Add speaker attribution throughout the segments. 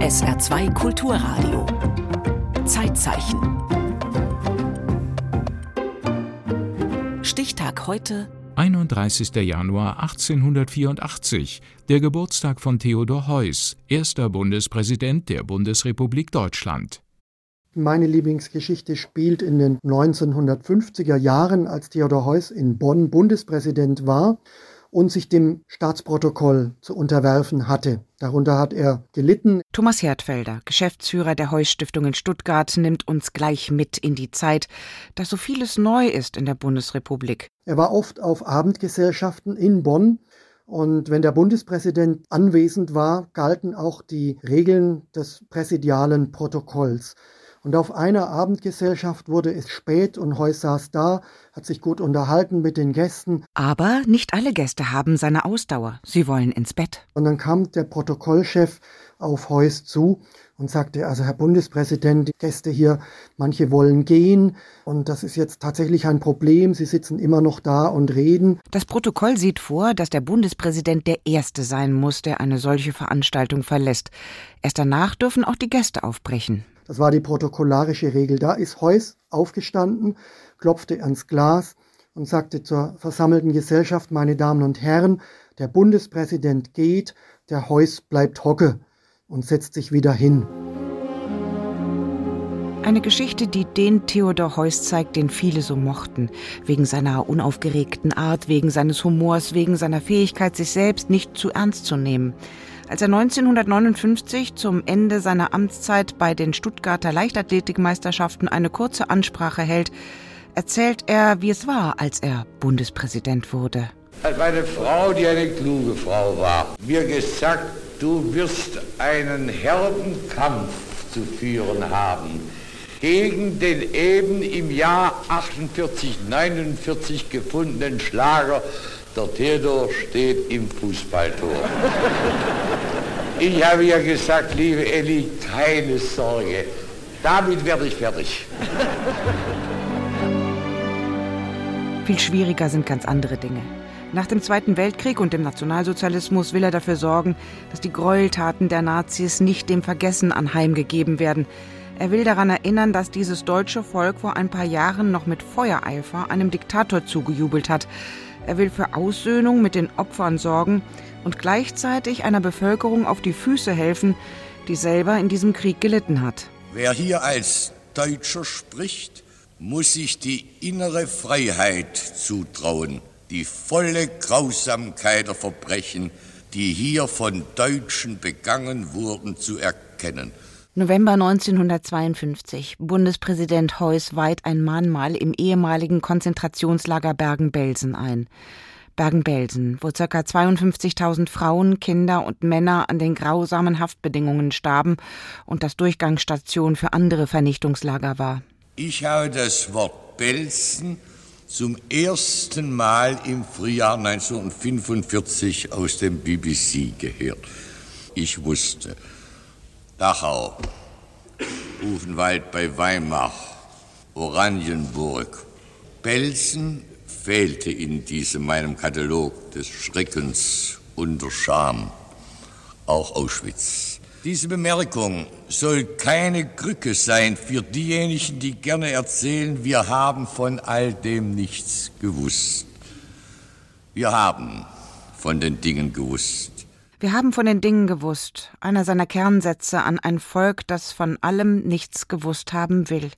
Speaker 1: SR2 Kulturradio. Zeitzeichen. Stichtag heute
Speaker 2: 31. Januar 1884, der Geburtstag von Theodor Heuss, erster Bundespräsident der Bundesrepublik Deutschland.
Speaker 3: Meine Lieblingsgeschichte spielt in den 1950er Jahren, als Theodor Heuss in Bonn Bundespräsident war und sich dem Staatsprotokoll zu unterwerfen hatte. Darunter hat er gelitten.
Speaker 4: Thomas Hertfelder, Geschäftsführer der Heuss Stiftung in Stuttgart, nimmt uns gleich mit in die Zeit, dass so vieles neu ist in der Bundesrepublik.
Speaker 3: Er war oft auf Abendgesellschaften in Bonn und wenn der Bundespräsident anwesend war, galten auch die Regeln des präsidialen Protokolls. Und auf einer Abendgesellschaft wurde es spät und Heuss saß da, hat sich gut unterhalten mit den Gästen.
Speaker 4: Aber nicht alle Gäste haben seine Ausdauer. Sie wollen ins Bett.
Speaker 3: Und dann kam der Protokollchef auf Heuss zu und sagte, also Herr Bundespräsident, die Gäste hier, manche wollen gehen und das ist jetzt tatsächlich ein Problem. Sie sitzen immer noch da und reden.
Speaker 4: Das Protokoll sieht vor, dass der Bundespräsident der Erste sein muss, der eine solche Veranstaltung verlässt. Erst danach dürfen auch die Gäste aufbrechen.
Speaker 3: Das war die protokollarische Regel. Da ist Heuss aufgestanden, klopfte ans Glas und sagte zur versammelten Gesellschaft, meine Damen und Herren, der Bundespräsident geht, der Heuss bleibt hocke und setzt sich wieder hin.
Speaker 4: Eine Geschichte, die den Theodor Heuss zeigt, den viele so mochten. Wegen seiner unaufgeregten Art, wegen seines Humors, wegen seiner Fähigkeit, sich selbst nicht zu ernst zu nehmen. Als er 1959 zum Ende seiner Amtszeit bei den Stuttgarter Leichtathletikmeisterschaften eine kurze Ansprache hält, erzählt er, wie es war, als er Bundespräsident wurde.
Speaker 5: Hat meine Frau, die eine kluge Frau war, mir gesagt, du wirst einen herben Kampf zu führen haben gegen den eben im Jahr 48, 49 gefundenen Schlager der Theodor steht im Fußballtor. Ich habe ja gesagt, liebe Elli, keine Sorge. Damit werde ich fertig.
Speaker 4: Viel schwieriger sind ganz andere Dinge. Nach dem Zweiten Weltkrieg und dem Nationalsozialismus will er dafür sorgen, dass die Gräueltaten der Nazis nicht dem Vergessen anheimgegeben werden. Er will daran erinnern, dass dieses deutsche Volk vor ein paar Jahren noch mit Feuereifer einem Diktator zugejubelt hat. Er will für Aussöhnung mit den Opfern sorgen und gleichzeitig einer Bevölkerung auf die Füße helfen, die selber in diesem Krieg gelitten hat.
Speaker 6: Wer hier als Deutscher spricht, muss sich die innere Freiheit zutrauen, die volle Grausamkeit der Verbrechen, die hier von Deutschen begangen wurden, zu erkennen.
Speaker 4: November 1952. Bundespräsident Heuss weiht ein Mahnmal im ehemaligen Konzentrationslager Bergen-Belsen ein. Bergen-Belsen, wo ca. 52.000 Frauen, Kinder und Männer an den grausamen Haftbedingungen starben und das Durchgangsstation für andere Vernichtungslager war.
Speaker 6: Ich habe das Wort Belsen zum ersten Mal im Frühjahr 1945 aus dem BBC gehört. Ich wusste, Dachau, Buchenwald bei Weimar, Oranienburg. Belsen fehlte in diesem meinem Katalog des Schreckens und der Scham. Auch Auschwitz. Diese Bemerkung soll keine Krücke sein für diejenigen, die gerne erzählen, wir haben von all dem nichts gewusst. Wir haben von den Dingen gewusst.
Speaker 4: Wir haben von den Dingen gewusst, einer seiner Kernsätze an ein Volk, das von allem nichts gewusst haben will.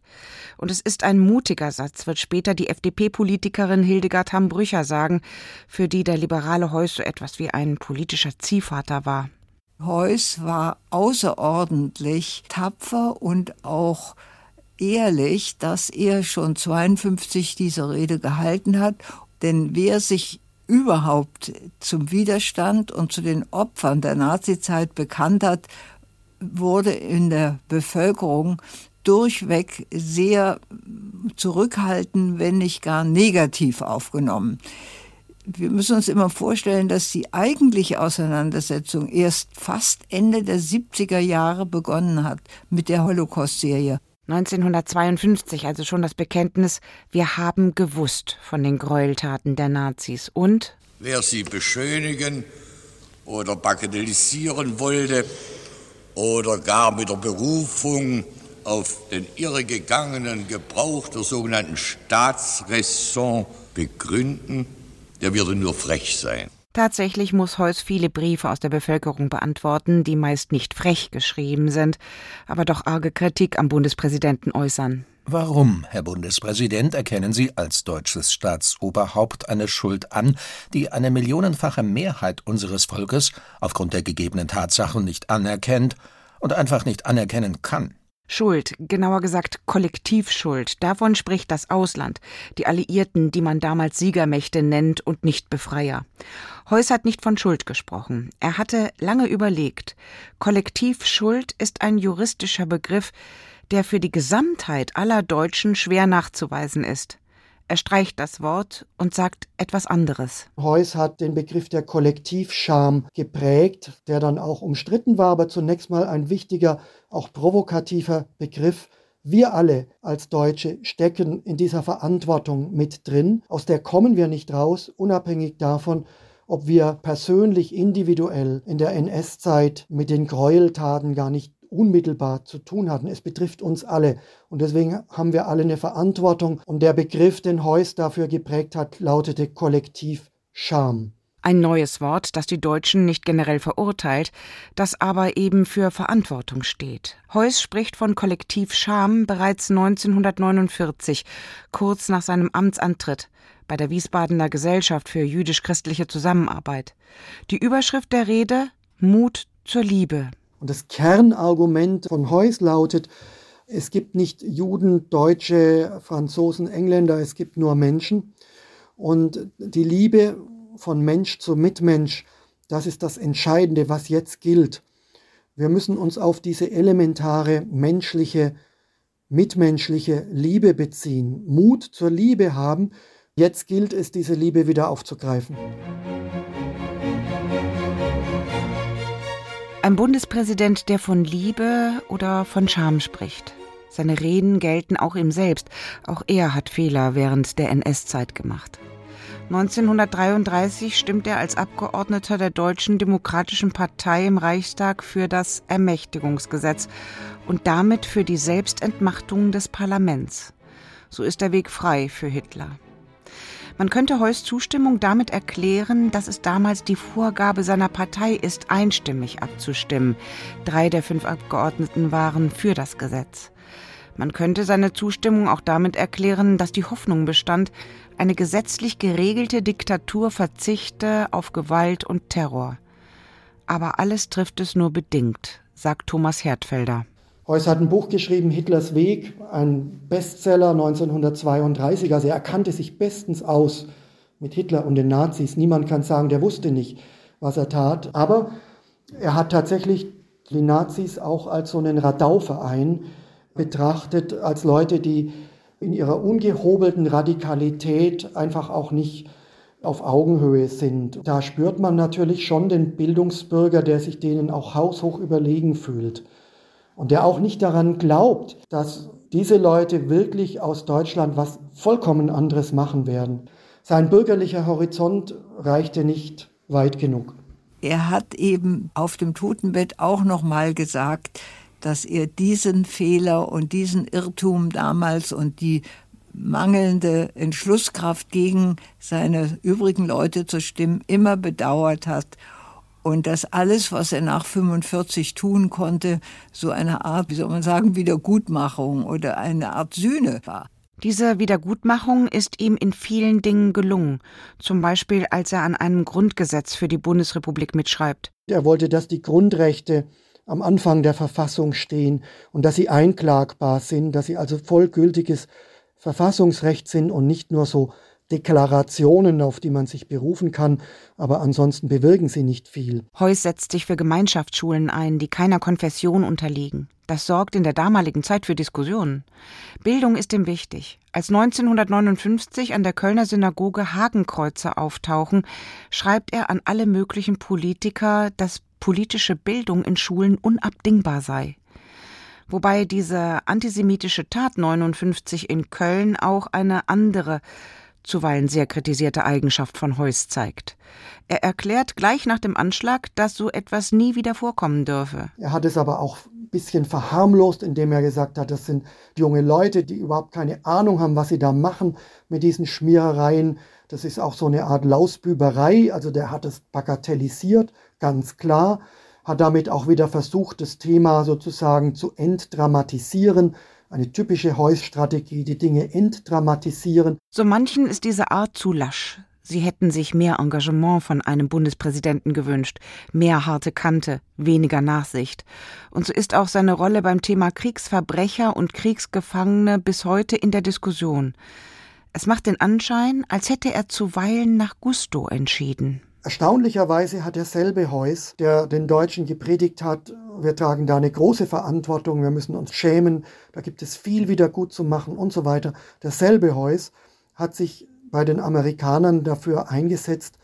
Speaker 4: Und es ist ein mutiger Satz, wird später die FDP-Politikerin Hildegard Hambrücher sagen, für die der liberale Heuss so etwas wie ein politischer Ziehvater war.
Speaker 7: Heuss war außerordentlich tapfer und auch ehrlich, dass er schon 52 diese Rede gehalten hat. Denn wer sich überhaupt zum Widerstand und zu den Opfern der Nazizeit bekannt hat, wurde in der Bevölkerung durchweg sehr zurückhaltend, wenn nicht gar negativ aufgenommen. Wir müssen uns immer vorstellen, dass die eigentliche Auseinandersetzung erst fast Ende der 70er Jahre begonnen hat mit der Holocaust-Serie.
Speaker 4: 1952 also schon das Bekenntnis, wir haben gewusst von den Gräueltaten der Nazis und
Speaker 6: Wer sie beschönigen oder bagatellisieren wollte oder gar mit der Berufung auf den irregegangenen Gebrauch der sogenannten Staatsräson begründen, der würde nur frech sein.
Speaker 4: Tatsächlich muss Heuss viele Briefe aus der Bevölkerung beantworten, die meist nicht frech geschrieben sind, aber doch arge Kritik am Bundespräsidenten äußern.
Speaker 8: Warum, Herr Bundespräsident, erkennen Sie als deutsches Staatsoberhaupt eine Schuld an, die eine millionenfache Mehrheit unseres Volkes aufgrund der gegebenen Tatsachen nicht anerkennt und einfach nicht anerkennen kann?
Speaker 4: Schuld, genauer gesagt Kollektivschuld, davon spricht das Ausland, die Alliierten, die man damals Siegermächte nennt und nicht Befreier. Heuss hat nicht von Schuld gesprochen. Er hatte lange überlegt. Kollektivschuld ist ein juristischer Begriff, der für die Gesamtheit aller Deutschen schwer nachzuweisen ist. Er streicht das Wort und sagt etwas anderes.
Speaker 3: Heuss hat den Begriff der Kollektivscham geprägt, der dann auch umstritten war, aber zunächst mal ein wichtiger, auch provokativer Begriff. Wir alle als Deutsche stecken in dieser Verantwortung mit drin. Aus der kommen wir nicht raus, unabhängig davon, ob wir persönlich, individuell in der NS-Zeit mit den Gräueltaten gar nicht unmittelbar zu tun hatten. Es betrifft uns alle. Und deswegen haben wir alle eine Verantwortung. Und der Begriff, den Heuss dafür geprägt hat, lautete Kollektiv Scham.
Speaker 4: Ein neues Wort, das die Deutschen nicht generell verurteilt, das aber eben für Verantwortung steht. Heuss spricht von Kollektiv Scham bereits 1949, kurz nach seinem Amtsantritt bei der Wiesbadener Gesellschaft für jüdisch-christliche Zusammenarbeit. Die Überschrift der Rede Mut zur Liebe.
Speaker 3: Und das Kernargument von Heuss lautet, es gibt nicht Juden, Deutsche, Franzosen, Engländer, es gibt nur Menschen. Und die Liebe von Mensch zu Mitmensch, das ist das Entscheidende, was jetzt gilt. Wir müssen uns auf diese elementare menschliche, mitmenschliche Liebe beziehen, Mut zur Liebe haben. Jetzt gilt es, diese Liebe wieder aufzugreifen.
Speaker 4: Ein Bundespräsident, der von Liebe oder von Scham spricht. Seine Reden gelten auch ihm selbst. Auch er hat Fehler während der NS-Zeit gemacht. 1933 stimmt er als Abgeordneter der Deutschen Demokratischen Partei im Reichstag für das Ermächtigungsgesetz und damit für die Selbstentmachtung des Parlaments. So ist der Weg frei für Hitler. Man könnte Heuss Zustimmung damit erklären, dass es damals die Vorgabe seiner Partei ist, einstimmig abzustimmen. Drei der fünf Abgeordneten waren für das Gesetz. Man könnte seine Zustimmung auch damit erklären, dass die Hoffnung bestand, eine gesetzlich geregelte Diktatur verzichte auf Gewalt und Terror. Aber alles trifft es nur bedingt, sagt Thomas Hertfelder.
Speaker 3: Heuss hat ein Buch geschrieben, Hitlers Weg, ein Bestseller 1932. Also er kannte sich bestens aus mit Hitler und den Nazis. Niemand kann sagen, der wusste nicht, was er tat. Aber er hat tatsächlich die Nazis auch als so einen Radauverein betrachtet, als Leute, die in ihrer ungehobelten Radikalität einfach auch nicht auf Augenhöhe sind. Da spürt man natürlich schon den Bildungsbürger, der sich denen auch haushoch überlegen fühlt und der auch nicht daran glaubt, dass diese Leute wirklich aus Deutschland was vollkommen anderes machen werden. Sein bürgerlicher Horizont reichte nicht weit genug.
Speaker 7: Er hat eben auf dem Totenbett auch noch mal gesagt, dass er diesen Fehler und diesen Irrtum damals und die mangelnde Entschlusskraft gegen seine übrigen Leute zu stimmen immer bedauert hat und dass alles, was er nach 45 tun konnte, so eine Art, wie soll man sagen, Wiedergutmachung oder eine Art Sühne war.
Speaker 4: Diese Wiedergutmachung ist ihm in vielen Dingen gelungen, zum Beispiel als er an einem Grundgesetz für die Bundesrepublik mitschreibt.
Speaker 3: Er wollte, dass die Grundrechte am Anfang der Verfassung stehen und dass sie einklagbar sind, dass sie also vollgültiges Verfassungsrecht sind und nicht nur so Deklarationen, auf die man sich berufen kann, aber ansonsten bewirken sie nicht viel.
Speaker 4: Heuss setzt sich für Gemeinschaftsschulen ein, die keiner Konfession unterliegen. Das sorgt in der damaligen Zeit für Diskussionen. Bildung ist ihm wichtig. Als 1959 an der Kölner Synagoge Hakenkreuze auftauchen, schreibt er an alle möglichen Politiker, dass politische Bildung in Schulen unabdingbar sei wobei diese antisemitische Tat 59 in Köln auch eine andere, zuweilen sehr kritisierte Eigenschaft von Heuss zeigt. Er erklärt gleich nach dem Anschlag, dass so etwas nie wieder vorkommen dürfe.
Speaker 3: Er hat es aber auch ein bisschen verharmlost, indem er gesagt hat, das sind junge Leute, die überhaupt keine Ahnung haben, was sie da machen mit diesen Schmierereien. Das ist auch so eine Art Lausbüberei, also der hat es bagatellisiert, ganz klar, hat damit auch wieder versucht, das Thema sozusagen zu entdramatisieren eine typische Heuss-Strategie, die Dinge entdramatisieren.
Speaker 4: So manchen ist diese Art zu lasch. Sie hätten sich mehr Engagement von einem Bundespräsidenten gewünscht, mehr harte Kante, weniger Nachsicht. Und so ist auch seine Rolle beim Thema Kriegsverbrecher und Kriegsgefangene bis heute in der Diskussion. Es macht den Anschein, als hätte er zuweilen nach Gusto entschieden.
Speaker 3: Erstaunlicherweise hat derselbe Heuss, der den Deutschen gepredigt hat, wir tragen da eine große Verantwortung, wir müssen uns schämen, da gibt es viel wieder gut zu machen und so weiter. Derselbe Heuss hat sich bei den Amerikanern dafür eingesetzt,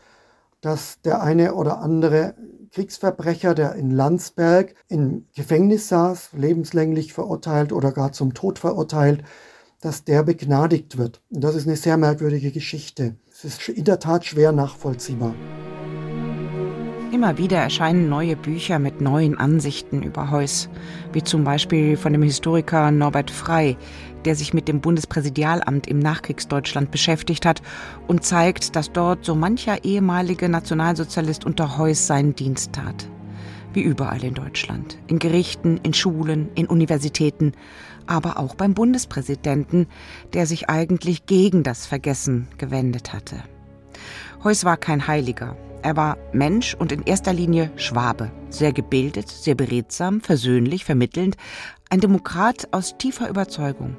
Speaker 3: dass der eine oder andere Kriegsverbrecher, der in Landsberg im Gefängnis saß, lebenslänglich verurteilt oder gar zum Tod verurteilt, dass der begnadigt wird. Und das ist eine sehr merkwürdige Geschichte. Es ist in der Tat schwer nachvollziehbar.
Speaker 4: Immer wieder erscheinen neue Bücher mit neuen Ansichten über Heuss, wie zum Beispiel von dem Historiker Norbert Frey, der sich mit dem Bundespräsidialamt im Nachkriegsdeutschland beschäftigt hat und zeigt, dass dort so mancher ehemalige Nationalsozialist unter Heuss seinen Dienst tat. Wie überall in Deutschland, in Gerichten, in Schulen, in Universitäten, aber auch beim Bundespräsidenten, der sich eigentlich gegen das Vergessen gewendet hatte. Heuss war kein Heiliger, er war Mensch und in erster Linie Schwabe, sehr gebildet, sehr beredsam, versöhnlich, vermittelnd, ein Demokrat aus tiefer Überzeugung.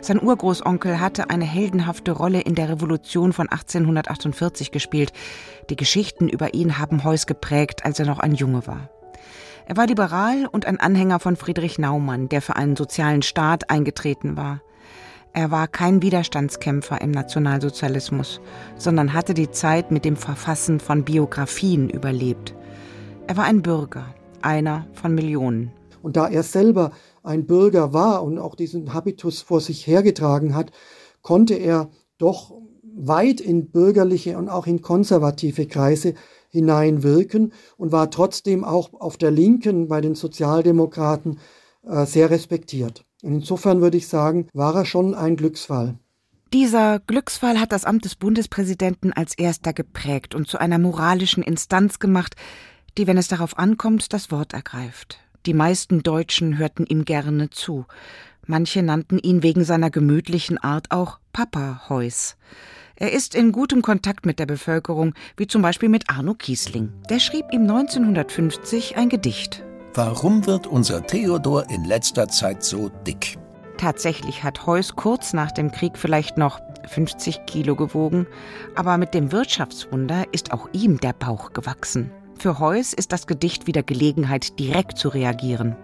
Speaker 4: Sein Urgroßonkel hatte eine heldenhafte Rolle in der Revolution von 1848 gespielt. Die Geschichten über ihn haben Heuss geprägt, als er noch ein Junge war. Er war liberal und ein Anhänger von Friedrich Naumann, der für einen sozialen Staat eingetreten war. Er war kein Widerstandskämpfer im Nationalsozialismus, sondern hatte die Zeit mit dem Verfassen von Biografien überlebt. Er war ein Bürger, einer von Millionen.
Speaker 3: Und da er selber ein Bürger war und auch diesen Habitus vor sich hergetragen hat, konnte er doch weit in bürgerliche und auch in konservative Kreise hineinwirken und war trotzdem auch auf der Linken bei den Sozialdemokraten äh, sehr respektiert. Insofern würde ich sagen, war er schon ein Glücksfall.
Speaker 4: Dieser Glücksfall hat das Amt des Bundespräsidenten als erster geprägt und zu einer moralischen Instanz gemacht, die, wenn es darauf ankommt, das Wort ergreift. Die meisten Deutschen hörten ihm gerne zu. Manche nannten ihn wegen seiner gemütlichen Art auch Papa Heuss. Er ist in gutem Kontakt mit der Bevölkerung, wie zum Beispiel mit Arno Kiesling. Der schrieb ihm 1950 ein Gedicht.
Speaker 8: Warum wird unser Theodor in letzter Zeit so dick?
Speaker 4: Tatsächlich hat Heuss kurz nach dem Krieg vielleicht noch 50 Kilo gewogen, aber mit dem Wirtschaftswunder ist auch ihm der Bauch gewachsen. Für Heuss ist das Gedicht wieder Gelegenheit, direkt zu reagieren.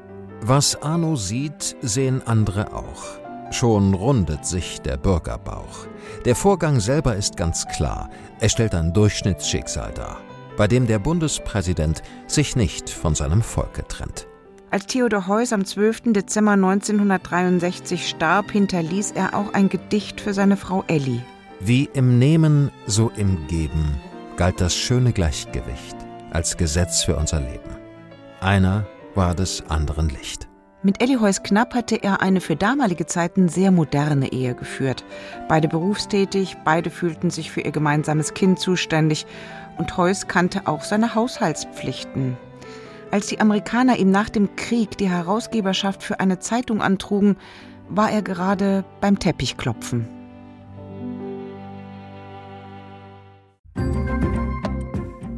Speaker 9: Was Arno sieht, sehen andere auch. Schon rundet sich der Bürgerbauch. Der Vorgang selber ist ganz klar. Er stellt ein Durchschnittsschicksal dar bei dem der Bundespräsident sich nicht von seinem Volke trennt.
Speaker 4: Als Theodor Heuss am 12. Dezember 1963 starb, hinterließ er auch ein Gedicht für seine Frau Elli.
Speaker 9: Wie im Nehmen, so im Geben galt das schöne Gleichgewicht als Gesetz für unser Leben. Einer war des anderen Licht.
Speaker 4: Mit Elli Knapp hatte er eine für damalige Zeiten sehr moderne Ehe geführt. Beide berufstätig, beide fühlten sich für ihr gemeinsames Kind zuständig und Heuss kannte auch seine Haushaltspflichten. Als die Amerikaner ihm nach dem Krieg die Herausgeberschaft für eine Zeitung antrugen, war er gerade beim Teppichklopfen.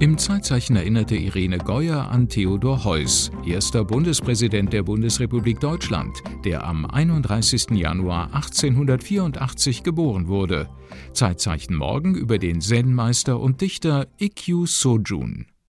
Speaker 2: Im Zeitzeichen erinnerte Irene Geuer an Theodor Heuss, erster Bundespräsident der Bundesrepublik Deutschland, der am 31. Januar 1884 geboren wurde. Zeitzeichen morgen über den Zen-Meister und Dichter Ikkyu Sojun.